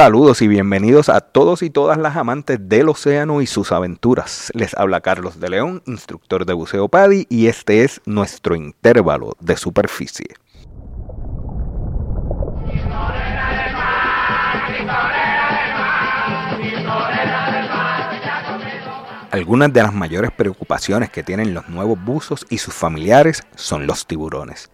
Saludos y bienvenidos a todos y todas las amantes del océano y sus aventuras. Les habla Carlos de León, instructor de buceo PADI, y este es nuestro intervalo de superficie. Algunas de las mayores preocupaciones que tienen los nuevos buzos y sus familiares son los tiburones.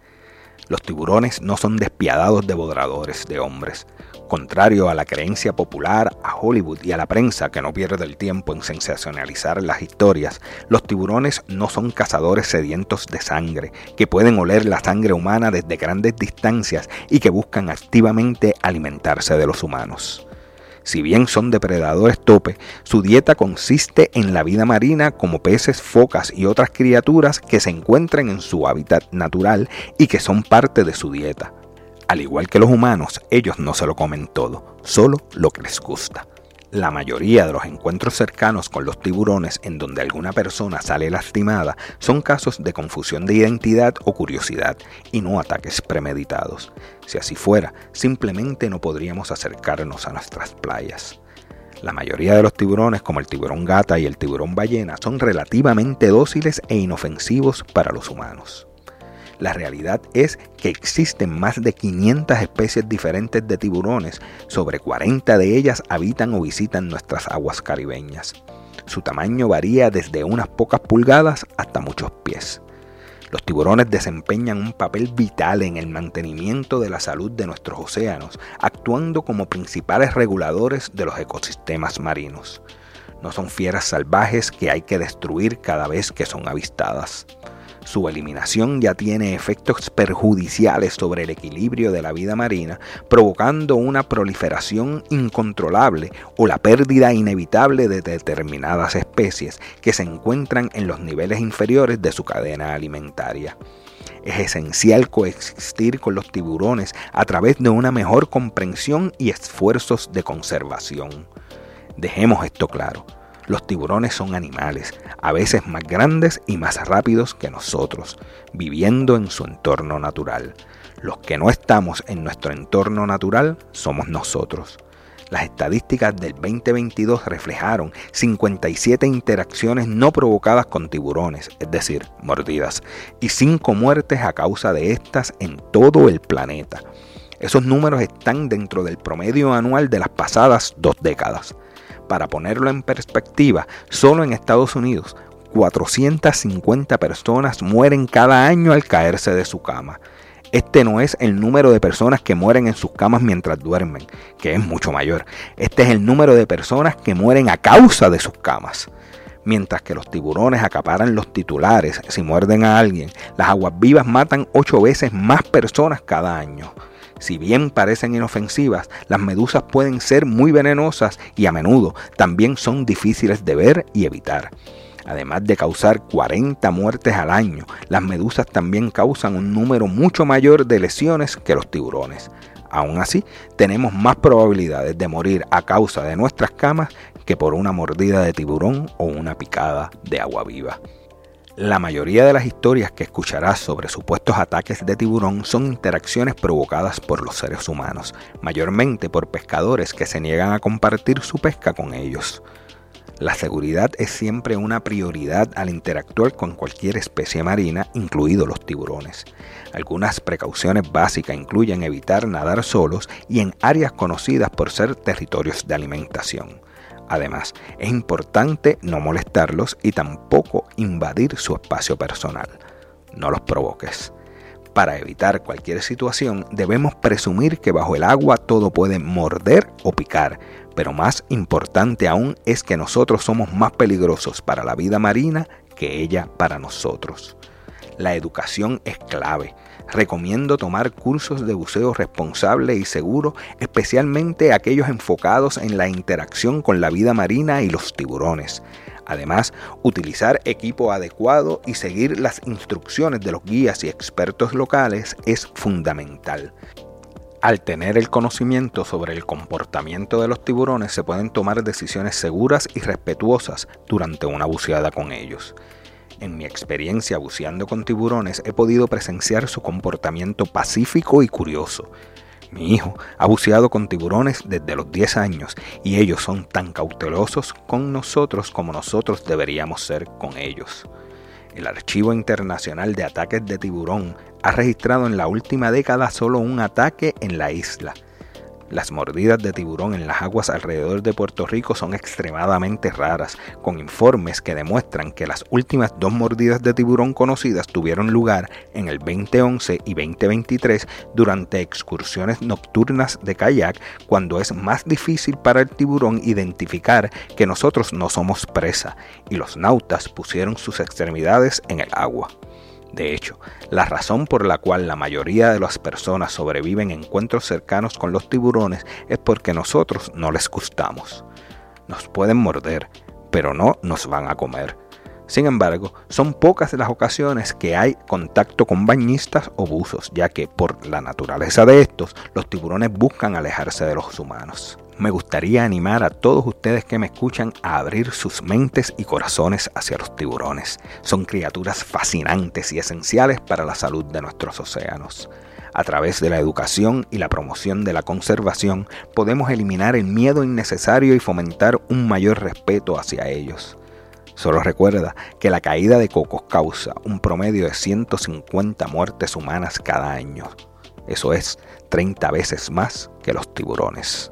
Los tiburones no son despiadados devoradores de hombres. Contrario a la creencia popular, a Hollywood y a la prensa que no pierde el tiempo en sensacionalizar las historias, los tiburones no son cazadores sedientos de sangre, que pueden oler la sangre humana desde grandes distancias y que buscan activamente alimentarse de los humanos. Si bien son depredadores tope, su dieta consiste en la vida marina como peces, focas y otras criaturas que se encuentran en su hábitat natural y que son parte de su dieta. Al igual que los humanos, ellos no se lo comen todo, solo lo que les gusta. La mayoría de los encuentros cercanos con los tiburones en donde alguna persona sale lastimada son casos de confusión de identidad o curiosidad y no ataques premeditados. Si así fuera, simplemente no podríamos acercarnos a nuestras playas. La mayoría de los tiburones, como el tiburón gata y el tiburón ballena, son relativamente dóciles e inofensivos para los humanos. La realidad es que existen más de 500 especies diferentes de tiburones, sobre 40 de ellas habitan o visitan nuestras aguas caribeñas. Su tamaño varía desde unas pocas pulgadas hasta muchos pies. Los tiburones desempeñan un papel vital en el mantenimiento de la salud de nuestros océanos, actuando como principales reguladores de los ecosistemas marinos. No son fieras salvajes que hay que destruir cada vez que son avistadas. Su eliminación ya tiene efectos perjudiciales sobre el equilibrio de la vida marina, provocando una proliferación incontrolable o la pérdida inevitable de determinadas especies que se encuentran en los niveles inferiores de su cadena alimentaria. Es esencial coexistir con los tiburones a través de una mejor comprensión y esfuerzos de conservación. Dejemos esto claro. Los tiburones son animales, a veces más grandes y más rápidos que nosotros, viviendo en su entorno natural. Los que no estamos en nuestro entorno natural somos nosotros. Las estadísticas del 2022 reflejaron 57 interacciones no provocadas con tiburones, es decir, mordidas, y 5 muertes a causa de estas en todo el planeta. Esos números están dentro del promedio anual de las pasadas dos décadas. Para ponerlo en perspectiva, solo en Estados Unidos 450 personas mueren cada año al caerse de su cama. Este no es el número de personas que mueren en sus camas mientras duermen, que es mucho mayor. Este es el número de personas que mueren a causa de sus camas. Mientras que los tiburones acaparan los titulares si muerden a alguien, las aguas vivas matan 8 veces más personas cada año. Si bien parecen inofensivas, las medusas pueden ser muy venenosas y a menudo también son difíciles de ver y evitar. Además de causar 40 muertes al año, las medusas también causan un número mucho mayor de lesiones que los tiburones. Aún así, tenemos más probabilidades de morir a causa de nuestras camas que por una mordida de tiburón o una picada de agua viva. La mayoría de las historias que escucharás sobre supuestos ataques de tiburón son interacciones provocadas por los seres humanos, mayormente por pescadores que se niegan a compartir su pesca con ellos. La seguridad es siempre una prioridad al interactuar con cualquier especie marina, incluidos los tiburones. Algunas precauciones básicas incluyen evitar nadar solos y en áreas conocidas por ser territorios de alimentación. Además, es importante no molestarlos y tampoco invadir su espacio personal. No los provoques. Para evitar cualquier situación, debemos presumir que bajo el agua todo puede morder o picar, pero más importante aún es que nosotros somos más peligrosos para la vida marina que ella para nosotros. La educación es clave. Recomiendo tomar cursos de buceo responsable y seguro, especialmente aquellos enfocados en la interacción con la vida marina y los tiburones. Además, utilizar equipo adecuado y seguir las instrucciones de los guías y expertos locales es fundamental. Al tener el conocimiento sobre el comportamiento de los tiburones se pueden tomar decisiones seguras y respetuosas durante una buceada con ellos. En mi experiencia buceando con tiburones he podido presenciar su comportamiento pacífico y curioso. Mi hijo ha buceado con tiburones desde los 10 años y ellos son tan cautelosos con nosotros como nosotros deberíamos ser con ellos. El Archivo Internacional de Ataques de Tiburón ha registrado en la última década solo un ataque en la isla, las mordidas de tiburón en las aguas alrededor de Puerto Rico son extremadamente raras, con informes que demuestran que las últimas dos mordidas de tiburón conocidas tuvieron lugar en el 2011 y 2023 durante excursiones nocturnas de kayak, cuando es más difícil para el tiburón identificar que nosotros no somos presa, y los nautas pusieron sus extremidades en el agua. De hecho, la razón por la cual la mayoría de las personas sobreviven encuentros cercanos con los tiburones es porque nosotros no les gustamos. Nos pueden morder, pero no nos van a comer. Sin embargo, son pocas las ocasiones que hay contacto con bañistas o buzos, ya que por la naturaleza de estos, los tiburones buscan alejarse de los humanos me gustaría animar a todos ustedes que me escuchan a abrir sus mentes y corazones hacia los tiburones. Son criaturas fascinantes y esenciales para la salud de nuestros océanos. A través de la educación y la promoción de la conservación podemos eliminar el miedo innecesario y fomentar un mayor respeto hacia ellos. Solo recuerda que la caída de cocos causa un promedio de 150 muertes humanas cada año. Eso es 30 veces más que los tiburones.